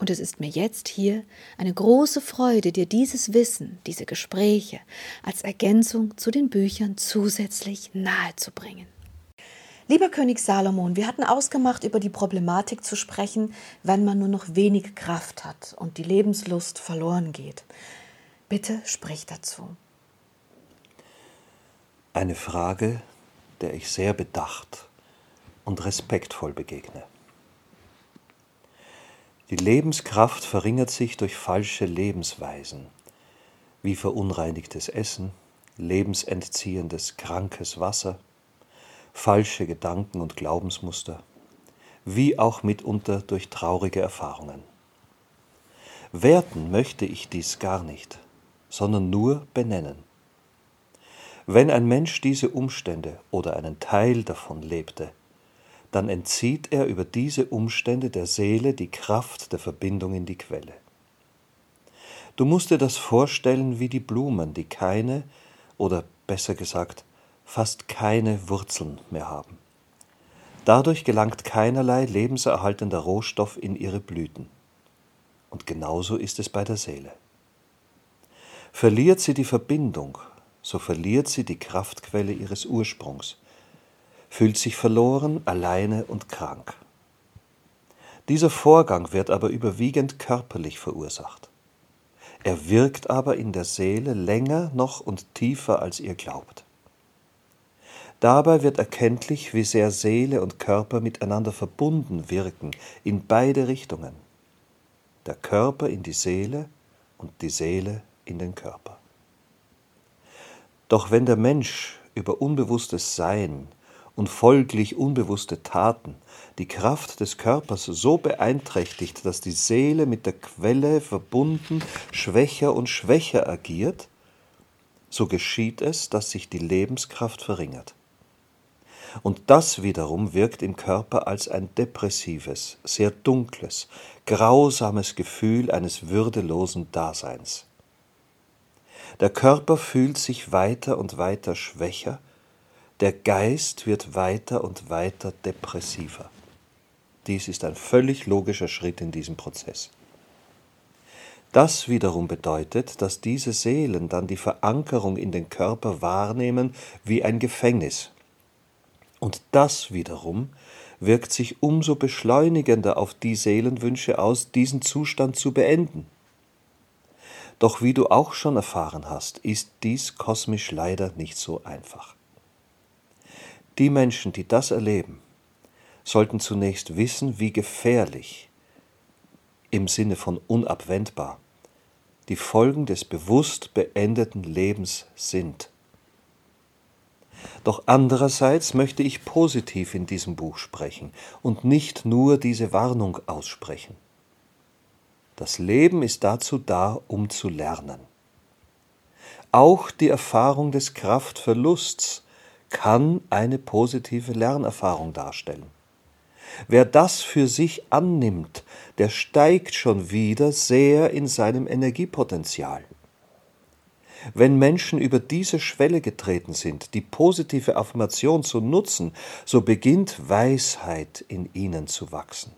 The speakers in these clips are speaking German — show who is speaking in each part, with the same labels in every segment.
Speaker 1: Und es ist mir jetzt hier eine große Freude, dir dieses Wissen, diese Gespräche als Ergänzung zu den Büchern zusätzlich nahezubringen. Lieber König Salomon, wir hatten ausgemacht, über die Problematik zu sprechen, wenn man nur noch wenig Kraft hat und die Lebenslust verloren geht. Bitte sprich dazu.
Speaker 2: Eine Frage, der ich sehr bedacht und respektvoll begegne. Die Lebenskraft verringert sich durch falsche Lebensweisen, wie verunreinigtes Essen, lebensentziehendes, krankes Wasser, falsche Gedanken und Glaubensmuster, wie auch mitunter durch traurige Erfahrungen. Werten möchte ich dies gar nicht, sondern nur benennen. Wenn ein Mensch diese Umstände oder einen Teil davon lebte, dann entzieht er über diese Umstände der Seele die Kraft der Verbindung in die Quelle. Du musst dir das vorstellen wie die Blumen, die keine oder besser gesagt fast keine Wurzeln mehr haben. Dadurch gelangt keinerlei lebenserhaltender Rohstoff in ihre Blüten. Und genauso ist es bei der Seele. Verliert sie die Verbindung, so verliert sie die Kraftquelle ihres Ursprungs, fühlt sich verloren, alleine und krank. Dieser Vorgang wird aber überwiegend körperlich verursacht. Er wirkt aber in der Seele länger noch und tiefer, als ihr glaubt. Dabei wird erkenntlich, wie sehr Seele und Körper miteinander verbunden wirken, in beide Richtungen. Der Körper in die Seele und die Seele in den Körper. Doch wenn der Mensch über unbewusstes Sein und folglich unbewusste Taten die Kraft des Körpers so beeinträchtigt, dass die Seele mit der Quelle verbunden schwächer und schwächer agiert, so geschieht es, dass sich die Lebenskraft verringert. Und das wiederum wirkt im Körper als ein depressives, sehr dunkles, grausames Gefühl eines würdelosen Daseins. Der Körper fühlt sich weiter und weiter schwächer, der Geist wird weiter und weiter depressiver. Dies ist ein völlig logischer Schritt in diesem Prozess. Das wiederum bedeutet, dass diese Seelen dann die Verankerung in den Körper wahrnehmen wie ein Gefängnis. Und das wiederum wirkt sich umso beschleunigender auf die Seelenwünsche aus, diesen Zustand zu beenden. Doch wie du auch schon erfahren hast, ist dies kosmisch leider nicht so einfach. Die Menschen, die das erleben, sollten zunächst wissen, wie gefährlich im Sinne von unabwendbar die Folgen des bewusst beendeten Lebens sind. Doch andererseits möchte ich positiv in diesem Buch sprechen und nicht nur diese Warnung aussprechen. Das Leben ist dazu da, um zu lernen. Auch die Erfahrung des Kraftverlusts kann eine positive Lernerfahrung darstellen. Wer das für sich annimmt, der steigt schon wieder sehr in seinem Energiepotenzial. Wenn Menschen über diese Schwelle getreten sind, die positive Affirmation zu nutzen, so beginnt Weisheit in ihnen zu wachsen.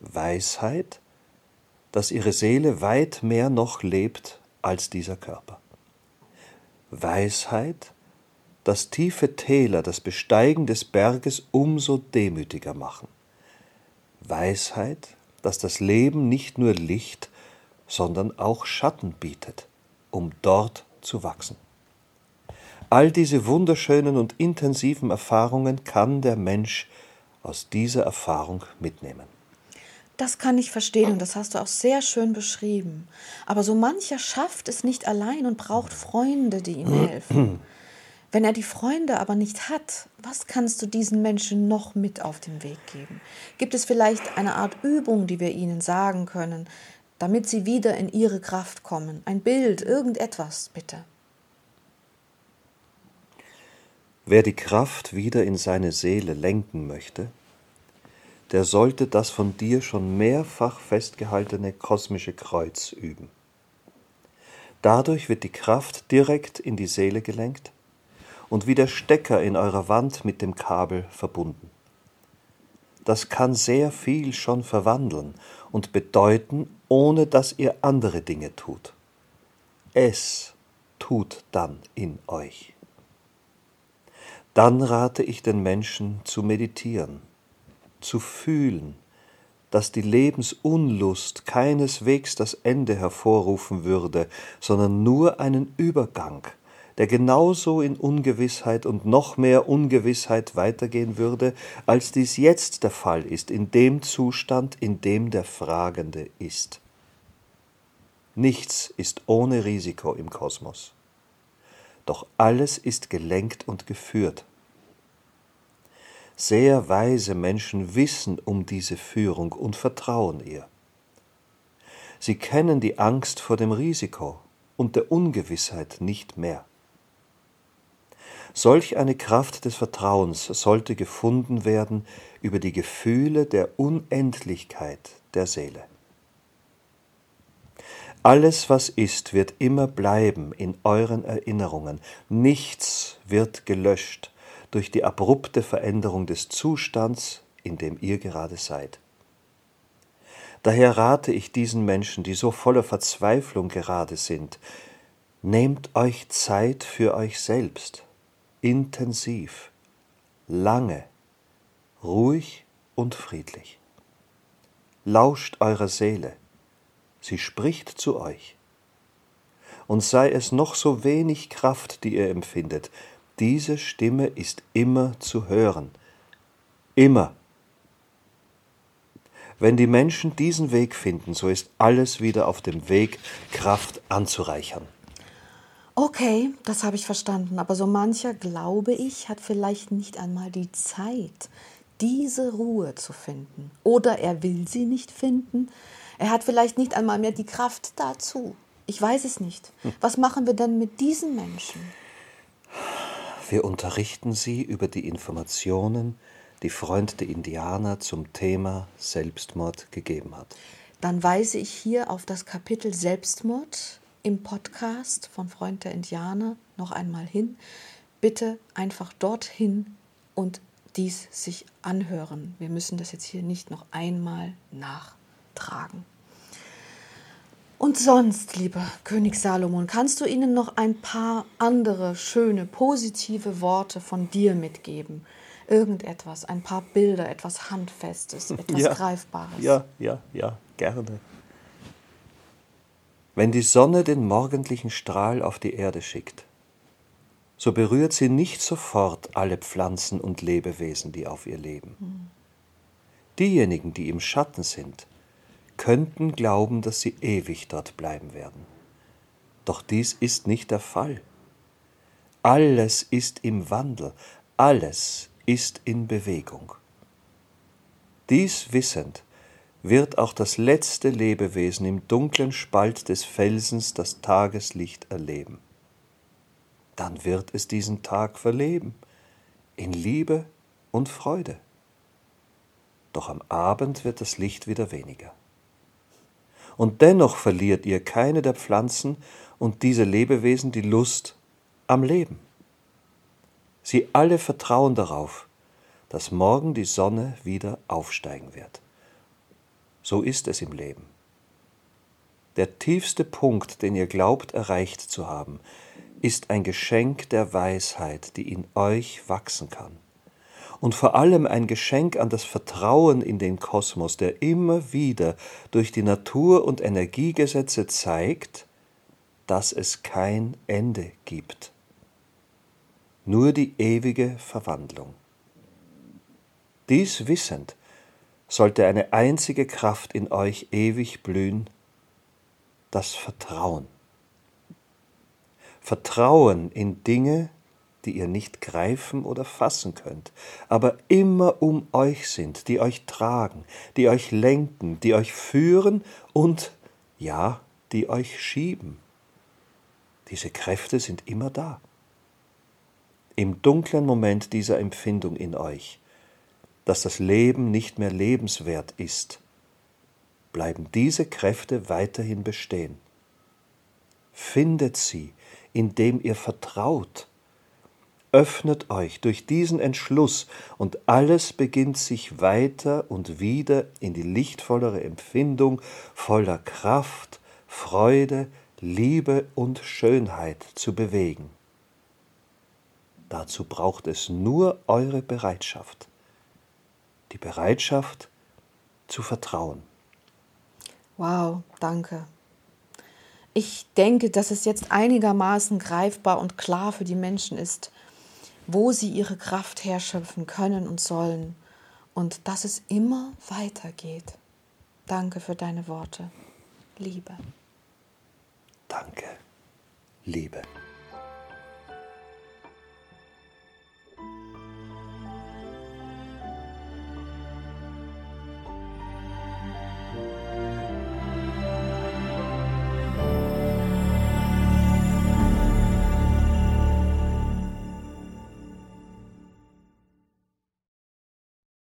Speaker 2: Weisheit, dass ihre Seele weit mehr noch lebt als dieser Körper. Weisheit, dass tiefe Täler das Besteigen des Berges umso demütiger machen. Weisheit, dass das Leben nicht nur Licht, sondern auch Schatten bietet, um dort zu wachsen. All diese wunderschönen und intensiven Erfahrungen kann der Mensch aus dieser Erfahrung mitnehmen.
Speaker 1: Das kann ich verstehen und das hast du auch sehr schön beschrieben. Aber so mancher schafft es nicht allein und braucht Freunde, die ihm helfen. Wenn er die Freunde aber nicht hat, was kannst du diesen Menschen noch mit auf den Weg geben? Gibt es vielleicht eine Art Übung, die wir ihnen sagen können, damit sie wieder in ihre Kraft kommen? Ein Bild, irgendetwas, bitte.
Speaker 2: Wer die Kraft wieder in seine Seele lenken möchte, der sollte das von dir schon mehrfach festgehaltene kosmische Kreuz üben. Dadurch wird die Kraft direkt in die Seele gelenkt und wie der Stecker in eurer Wand mit dem Kabel verbunden. Das kann sehr viel schon verwandeln und bedeuten, ohne dass ihr andere Dinge tut. Es tut dann in euch. Dann rate ich den Menschen zu meditieren, zu fühlen, dass die Lebensunlust keineswegs das Ende hervorrufen würde, sondern nur einen Übergang, der genauso in Ungewissheit und noch mehr Ungewissheit weitergehen würde, als dies jetzt der Fall ist, in dem Zustand, in dem der Fragende ist. Nichts ist ohne Risiko im Kosmos doch alles ist gelenkt und geführt. Sehr weise Menschen wissen um diese Führung und vertrauen ihr. Sie kennen die Angst vor dem Risiko und der Ungewissheit nicht mehr. Solch eine Kraft des Vertrauens sollte gefunden werden über die Gefühle der Unendlichkeit der Seele. Alles, was ist, wird immer bleiben in euren Erinnerungen. Nichts wird gelöscht durch die abrupte Veränderung des Zustands, in dem ihr gerade seid. Daher rate ich diesen Menschen, die so voller Verzweiflung gerade sind, nehmt euch Zeit für euch selbst, intensiv, lange, ruhig und friedlich. Lauscht eurer Seele, sie spricht zu euch. Und sei es noch so wenig Kraft, die ihr empfindet, diese Stimme ist immer zu hören. Immer. Wenn die Menschen diesen Weg finden, so ist alles wieder auf dem Weg, Kraft anzureichern.
Speaker 1: Okay, das habe ich verstanden. Aber so mancher, glaube ich, hat vielleicht nicht einmal die Zeit, diese Ruhe zu finden. Oder er will sie nicht finden, er hat vielleicht nicht einmal mehr die Kraft dazu. Ich weiß es nicht. Was machen wir denn mit diesen Menschen?
Speaker 2: Wir unterrichten sie über die Informationen, die Freund der Indianer zum Thema Selbstmord gegeben hat.
Speaker 1: Dann weise ich hier auf das Kapitel Selbstmord im Podcast von Freund der Indianer noch einmal hin. Bitte einfach dorthin und dies sich anhören. Wir müssen das jetzt hier nicht noch einmal nach tragen. Und sonst, lieber König Salomon, kannst du ihnen noch ein paar andere schöne, positive Worte von dir mitgeben? Irgendetwas, ein paar Bilder, etwas Handfestes, etwas ja, Greifbares.
Speaker 2: Ja, ja, ja, gerne. Wenn die Sonne den morgendlichen Strahl auf die Erde schickt, so berührt sie nicht sofort alle Pflanzen und Lebewesen, die auf ihr leben. Diejenigen, die im Schatten sind, könnten glauben, dass sie ewig dort bleiben werden. Doch dies ist nicht der Fall. Alles ist im Wandel, alles ist in Bewegung. Dies wissend wird auch das letzte Lebewesen im dunklen Spalt des Felsens das Tageslicht erleben. Dann wird es diesen Tag verleben, in Liebe und Freude. Doch am Abend wird das Licht wieder weniger und dennoch verliert ihr keine der Pflanzen und diese Lebewesen die Lust am Leben. Sie alle vertrauen darauf, dass morgen die Sonne wieder aufsteigen wird. So ist es im Leben. Der tiefste Punkt, den ihr glaubt erreicht zu haben, ist ein Geschenk der Weisheit, die in euch wachsen kann und vor allem ein Geschenk an das Vertrauen in den Kosmos, der immer wieder durch die Natur- und Energiegesetze zeigt, dass es kein Ende gibt. Nur die ewige Verwandlung. Dies wissend sollte eine einzige Kraft in euch ewig blühen, das Vertrauen. Vertrauen in Dinge, die ihr nicht greifen oder fassen könnt, aber immer um euch sind, die euch tragen, die euch lenken, die euch führen und, ja, die euch schieben. Diese Kräfte sind immer da. im dunklen Moment dieser Empfindung in euch, dass das Leben nicht mehr lebenswert ist, bleiben diese Kräfte weiterhin bestehen. Findet sie, indem ihr vertraut. Öffnet euch durch diesen Entschluss und alles beginnt sich weiter und wieder in die lichtvollere Empfindung voller Kraft, Freude, Liebe und Schönheit zu bewegen. Dazu braucht es nur eure Bereitschaft, die Bereitschaft zu vertrauen.
Speaker 1: Wow, danke. Ich denke, dass es jetzt einigermaßen greifbar und klar für die Menschen ist, wo sie ihre Kraft herschöpfen können und sollen und dass es immer weitergeht. Danke für deine Worte. Liebe.
Speaker 2: Danke, Liebe.